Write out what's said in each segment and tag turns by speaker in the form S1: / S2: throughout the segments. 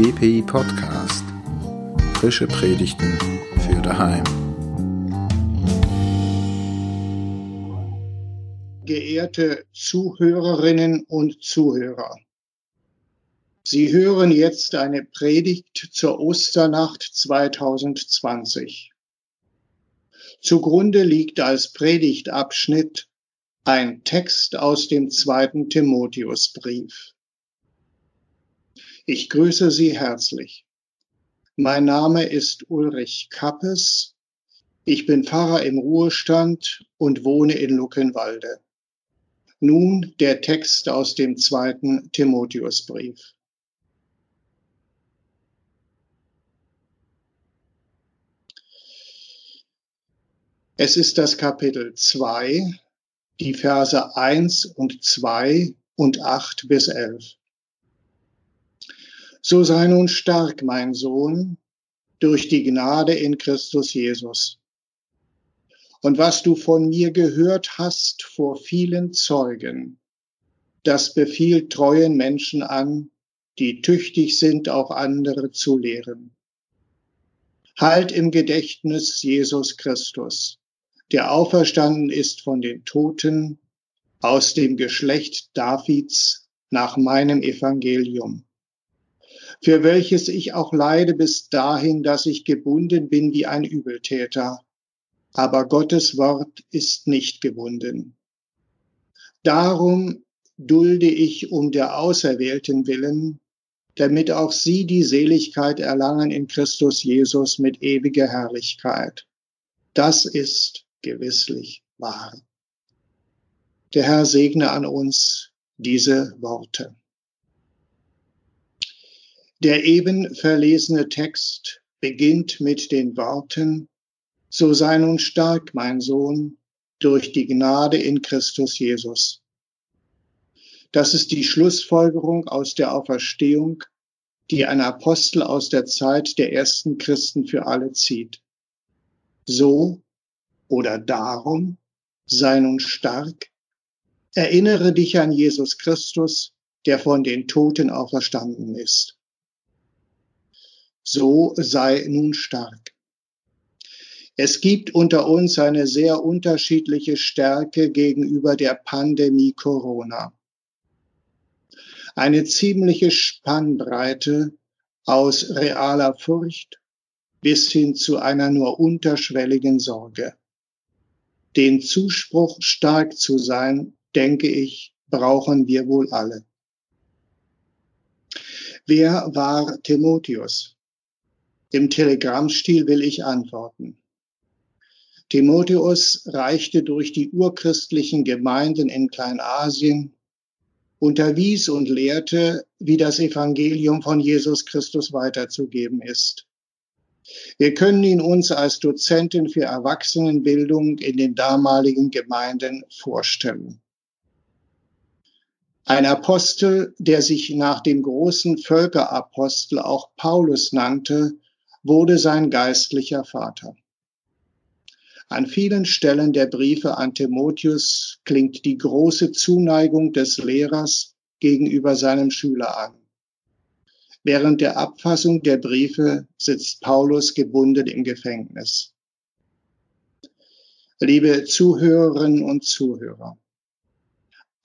S1: GPI Podcast. Frische Predigten für daheim.
S2: Geehrte Zuhörerinnen und Zuhörer, Sie hören jetzt eine Predigt zur Osternacht 2020. Zugrunde liegt als Predigtabschnitt ein Text aus dem zweiten Timotheusbrief. Ich grüße Sie herzlich. Mein Name ist Ulrich Kappes. Ich bin Pfarrer im Ruhestand und wohne in Luckenwalde. Nun der Text aus dem zweiten Timotheusbrief. Es ist das Kapitel 2, die Verse 1 und 2 und 8 bis 11. So sei nun stark, mein Sohn, durch die Gnade in Christus Jesus. Und was du von mir gehört hast vor vielen Zeugen, das befiehlt treuen Menschen an, die tüchtig sind, auch andere zu lehren. Halt im Gedächtnis Jesus Christus, der auferstanden ist von den Toten aus dem Geschlecht Davids nach meinem Evangelium für welches ich auch leide bis dahin, dass ich gebunden bin wie ein Übeltäter. Aber Gottes Wort ist nicht gebunden. Darum dulde ich um der Auserwählten willen, damit auch sie die Seligkeit erlangen in Christus Jesus mit ewiger Herrlichkeit. Das ist gewisslich wahr. Der Herr segne an uns diese Worte. Der eben verlesene Text beginnt mit den Worten, so sei nun stark, mein Sohn, durch die Gnade in Christus Jesus. Das ist die Schlussfolgerung aus der Auferstehung, die ein Apostel aus der Zeit der ersten Christen für alle zieht. So oder darum sei nun stark, erinnere dich an Jesus Christus, der von den Toten auferstanden ist so sei nun stark. Es gibt unter uns eine sehr unterschiedliche Stärke gegenüber der Pandemie Corona. Eine ziemliche Spannbreite aus realer Furcht bis hin zu einer nur unterschwelligen Sorge. Den Zuspruch, stark zu sein, denke ich, brauchen wir wohl alle. Wer war Timotheus? Im Telegrammstil will ich antworten. Timotheus reichte durch die urchristlichen Gemeinden in Kleinasien, unterwies und lehrte, wie das Evangelium von Jesus Christus weiterzugeben ist. Wir können ihn uns als Dozenten für Erwachsenenbildung in den damaligen Gemeinden vorstellen. Ein Apostel, der sich nach dem großen Völkerapostel auch Paulus nannte, wurde sein geistlicher Vater. An vielen Stellen der Briefe an Timotheus klingt die große Zuneigung des Lehrers gegenüber seinem Schüler an. Während der Abfassung der Briefe sitzt Paulus gebunden im Gefängnis. Liebe Zuhörerinnen und Zuhörer,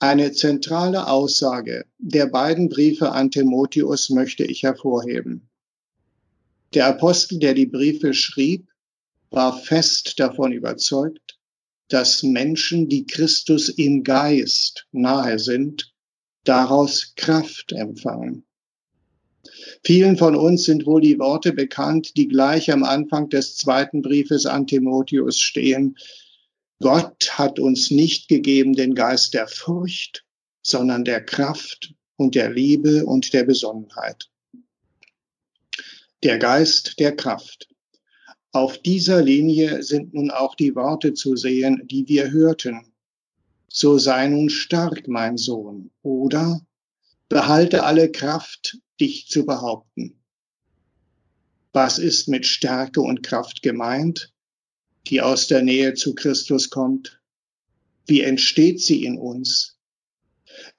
S2: eine zentrale Aussage der beiden Briefe an Timotheus möchte ich hervorheben. Der Apostel, der die Briefe schrieb, war fest davon überzeugt, dass Menschen, die Christus im Geist nahe sind, daraus Kraft empfangen. Vielen von uns sind wohl die Worte bekannt, die gleich am Anfang des zweiten Briefes an Timotheus stehen. Gott hat uns nicht gegeben den Geist der Furcht, sondern der Kraft und der Liebe und der Besonnenheit der Geist der Kraft. Auf dieser Linie sind nun auch die Worte zu sehen, die wir hörten. So sei nun stark, mein Sohn, oder behalte alle Kraft, dich zu behaupten. Was ist mit Stärke und Kraft gemeint, die aus der Nähe zu Christus kommt? Wie entsteht sie in uns?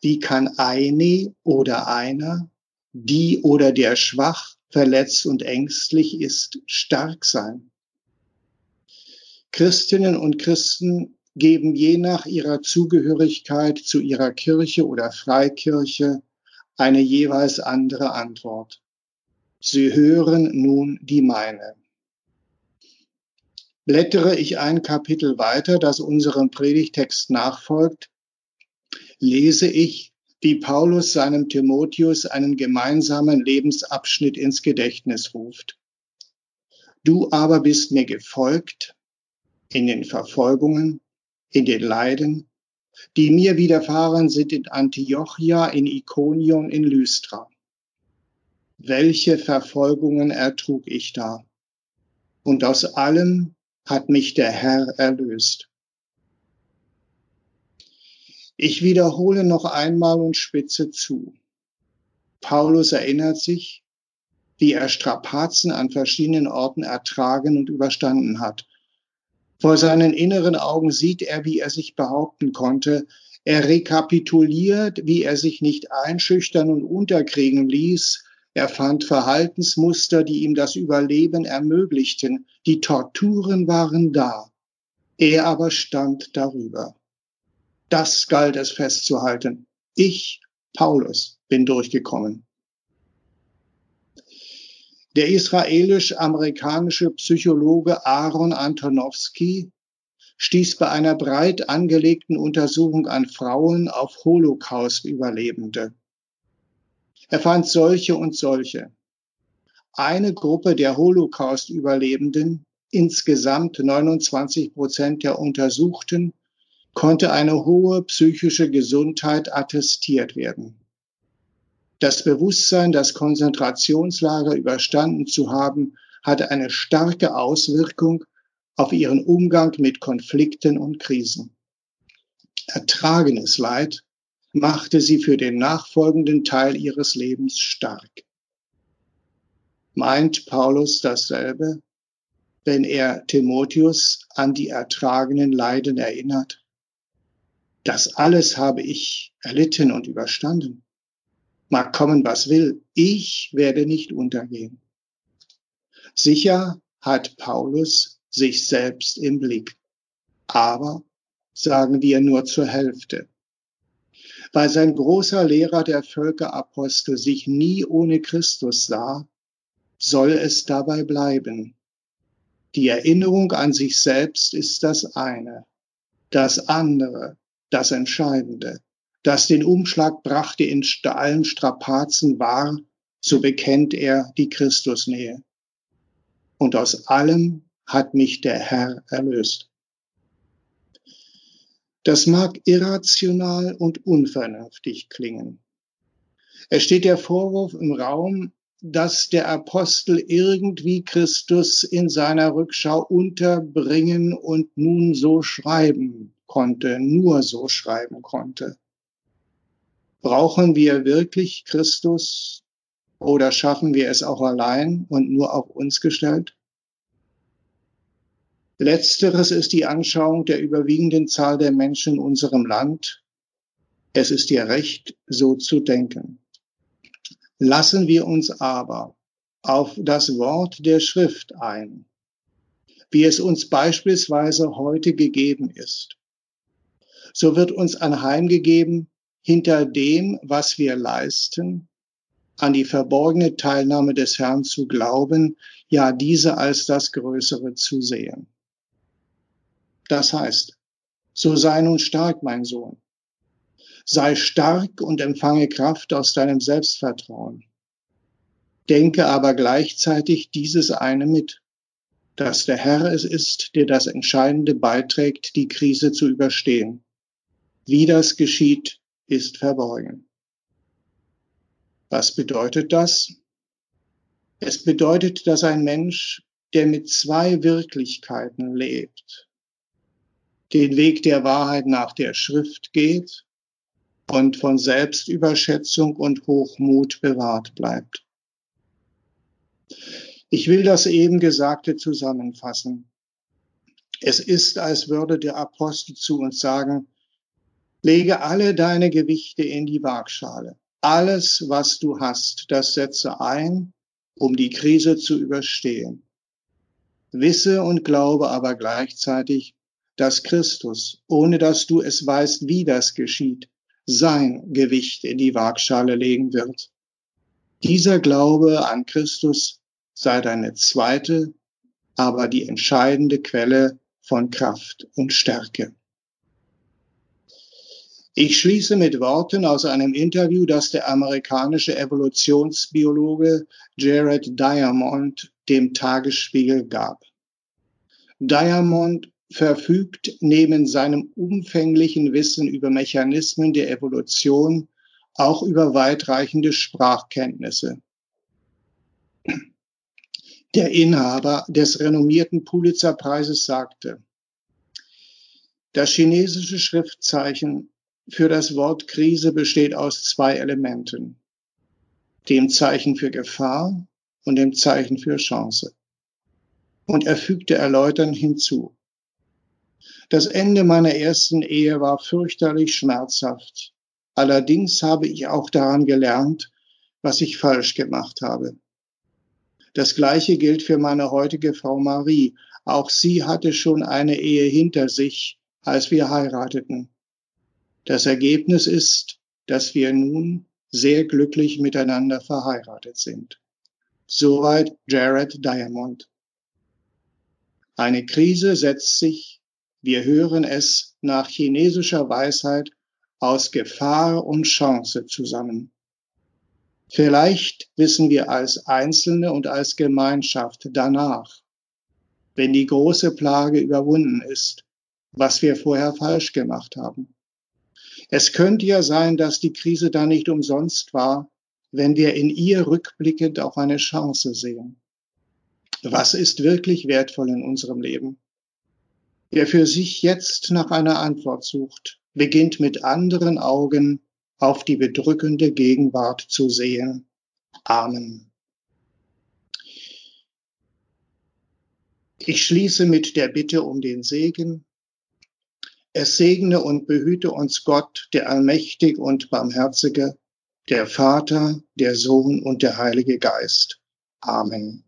S2: Wie kann eine oder einer die oder der schwach, verletzt und ängstlich ist, stark sein. Christinnen und Christen geben je nach ihrer Zugehörigkeit zu ihrer Kirche oder Freikirche eine jeweils andere Antwort. Sie hören nun die meine. Blättere ich ein Kapitel weiter, das unserem Predigtext nachfolgt, lese ich, wie Paulus seinem Timotheus einen gemeinsamen Lebensabschnitt ins Gedächtnis ruft. Du aber bist mir gefolgt in den Verfolgungen, in den Leiden, die mir widerfahren sind in Antiochia, in Ikonion, in Lystra. Welche Verfolgungen ertrug ich da? Und aus allem hat mich der Herr erlöst. Ich wiederhole noch einmal und spitze zu. Paulus erinnert sich, wie er Strapazen an verschiedenen Orten ertragen und überstanden hat. Vor seinen inneren Augen sieht er, wie er sich behaupten konnte. Er rekapituliert, wie er sich nicht einschüchtern und unterkriegen ließ. Er fand Verhaltensmuster, die ihm das Überleben ermöglichten. Die Torturen waren da. Er aber stand darüber. Das galt es festzuhalten. Ich, Paulus, bin durchgekommen. Der israelisch-amerikanische Psychologe Aaron Antonowski stieß bei einer breit angelegten Untersuchung an Frauen auf Holocaust-Überlebende. Er fand solche und solche. Eine Gruppe der Holocaust-Überlebenden, insgesamt 29 Prozent der Untersuchten, konnte eine hohe psychische Gesundheit attestiert werden. Das Bewusstsein, das Konzentrationslager überstanden zu haben, hatte eine starke Auswirkung auf ihren Umgang mit Konflikten und Krisen. Ertragenes Leid machte sie für den nachfolgenden Teil ihres Lebens stark. Meint Paulus dasselbe, wenn er Timotheus an die ertragenen Leiden erinnert? Das alles habe ich erlitten und überstanden. Mag kommen, was will, ich werde nicht untergehen. Sicher hat Paulus sich selbst im Blick, aber sagen wir nur zur Hälfte. Weil sein großer Lehrer der Völkerapostel sich nie ohne Christus sah, soll es dabei bleiben. Die Erinnerung an sich selbst ist das eine. Das andere das Entscheidende, das den Umschlag brachte in allen Strapazen war, so bekennt er die Christusnähe. Und aus allem hat mich der Herr erlöst. Das mag irrational und unvernünftig klingen. Es steht der Vorwurf im Raum, dass der Apostel irgendwie Christus in seiner Rückschau unterbringen und nun so schreiben konnte, nur so schreiben konnte. Brauchen wir wirklich Christus oder schaffen wir es auch allein und nur auf uns gestellt? Letzteres ist die Anschauung der überwiegenden Zahl der Menschen in unserem Land. Es ist ihr Recht, so zu denken. Lassen wir uns aber auf das Wort der Schrift ein, wie es uns beispielsweise heute gegeben ist so wird uns anheimgegeben, hinter dem, was wir leisten, an die verborgene Teilnahme des Herrn zu glauben, ja diese als das Größere zu sehen. Das heißt, so sei nun stark, mein Sohn. Sei stark und empfange Kraft aus deinem Selbstvertrauen. Denke aber gleichzeitig dieses eine mit, dass der Herr es ist, der das Entscheidende beiträgt, die Krise zu überstehen. Wie das geschieht, ist verborgen. Was bedeutet das? Es bedeutet, dass ein Mensch, der mit zwei Wirklichkeiten lebt, den Weg der Wahrheit nach der Schrift geht und von Selbstüberschätzung und Hochmut bewahrt bleibt. Ich will das eben Gesagte zusammenfassen. Es ist, als würde der Apostel zu uns sagen, Lege alle deine Gewichte in die Waagschale. alles, was du hast, das setze ein, um die Krise zu überstehen. Wisse und glaube aber gleichzeitig, dass Christus, ohne dass du es weißt, wie das geschieht, sein Gewicht in die Waagschale legen wird. Dieser Glaube an Christus sei deine zweite, aber die entscheidende Quelle von Kraft und Stärke. Ich schließe mit Worten aus einem Interview, das der amerikanische Evolutionsbiologe Jared Diamond dem Tagesspiegel gab. Diamond verfügt neben seinem umfänglichen Wissen über Mechanismen der Evolution auch über weitreichende Sprachkenntnisse. Der Inhaber des renommierten Pulitzerpreises sagte, das chinesische Schriftzeichen für das Wort Krise besteht aus zwei Elementen, dem Zeichen für Gefahr und dem Zeichen für Chance. Und er fügte erläuternd hinzu, das Ende meiner ersten Ehe war fürchterlich schmerzhaft. Allerdings habe ich auch daran gelernt, was ich falsch gemacht habe. Das Gleiche gilt für meine heutige Frau Marie. Auch sie hatte schon eine Ehe hinter sich, als wir heirateten. Das Ergebnis ist, dass wir nun sehr glücklich miteinander verheiratet sind. Soweit Jared Diamond. Eine Krise setzt sich wir hören es nach chinesischer Weisheit aus Gefahr und Chance zusammen. Vielleicht wissen wir als Einzelne und als Gemeinschaft danach, wenn die große Plage überwunden ist, was wir vorher falsch gemacht haben. Es könnte ja sein, dass die Krise da nicht umsonst war, wenn wir in ihr rückblickend auch eine Chance sehen. Was ist wirklich wertvoll in unserem Leben? Wer für sich jetzt nach einer Antwort sucht, beginnt mit anderen Augen auf die bedrückende Gegenwart zu sehen. Amen. Ich schließe mit der Bitte um den Segen. Es segne und behüte uns Gott, der Allmächtig und Barmherzige, der Vater, der Sohn und der Heilige Geist. Amen.